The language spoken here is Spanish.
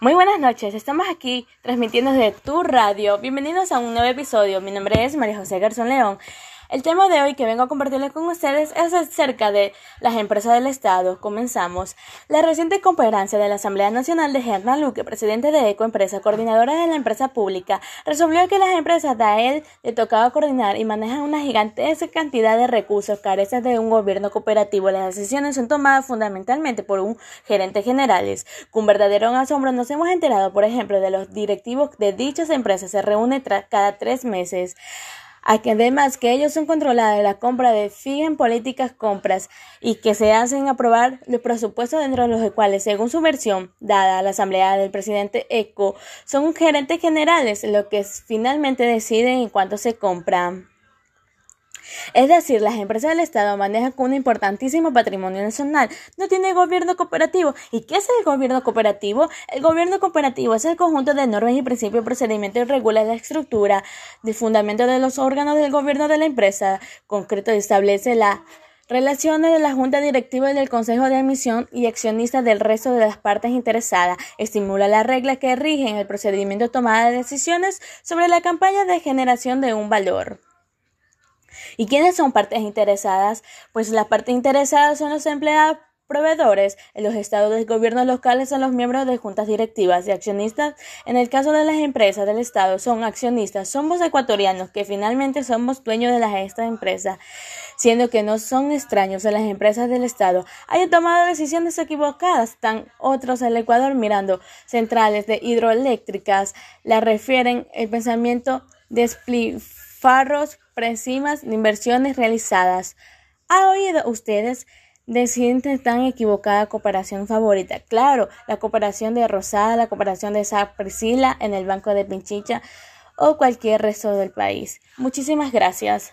Muy buenas noches, estamos aquí transmitiendo desde tu radio. Bienvenidos a un nuevo episodio. Mi nombre es María José Garzón León. El tema de hoy que vengo a compartirles con ustedes es acerca de las empresas del Estado. Comenzamos. La reciente conferencia de la Asamblea Nacional de Hernán Luque, presidente de Eco Empresa, coordinadora de la empresa pública, resolvió que las empresas de él le tocaba coordinar y manejan una gigantesca cantidad de recursos carecen de un gobierno cooperativo. Las decisiones son tomadas fundamentalmente por un gerente generales. Con verdadero asombro nos hemos enterado, por ejemplo, de los directivos de dichas empresas se reúnen cada tres meses además que ellos son controlados de la compra de fijen políticas compras y que se hacen aprobar los presupuestos dentro de los cuales, según su versión dada a la asamblea del presidente ECO, son gerentes generales los que finalmente deciden en cuánto se compran. Es decir, las empresas del Estado manejan un importantísimo patrimonio nacional. No tiene gobierno cooperativo. ¿Y qué es el gobierno cooperativo? El gobierno cooperativo es el conjunto de normas y principios, procedimientos y regula la estructura, de fundamento de los órganos del gobierno de la empresa. Concreto establece las Relaciones de la Junta Directiva y del Consejo de Admisión y accionistas del resto de las partes interesadas. Estimula las reglas que rigen el procedimiento de tomada de decisiones sobre la campaña de generación de un valor. ¿Y quiénes son partes interesadas? Pues las partes interesadas son los empleados proveedores, en los estados de gobierno locales son los miembros de juntas directivas y accionistas. En el caso de las empresas del Estado son accionistas, somos ecuatorianos que finalmente somos dueños de las esta empresas, siendo que no son extraños a las empresas del Estado. Hayan tomado decisiones equivocadas, están otros el Ecuador mirando centrales de hidroeléctricas, la refieren el pensamiento de farros, presimas de inversiones realizadas. ¿Ha oído ustedes decir tan equivocada cooperación favorita? Claro, la cooperación de Rosada, la cooperación de Sa Priscila en el Banco de Pinchicha o cualquier resto del país. Muchísimas gracias.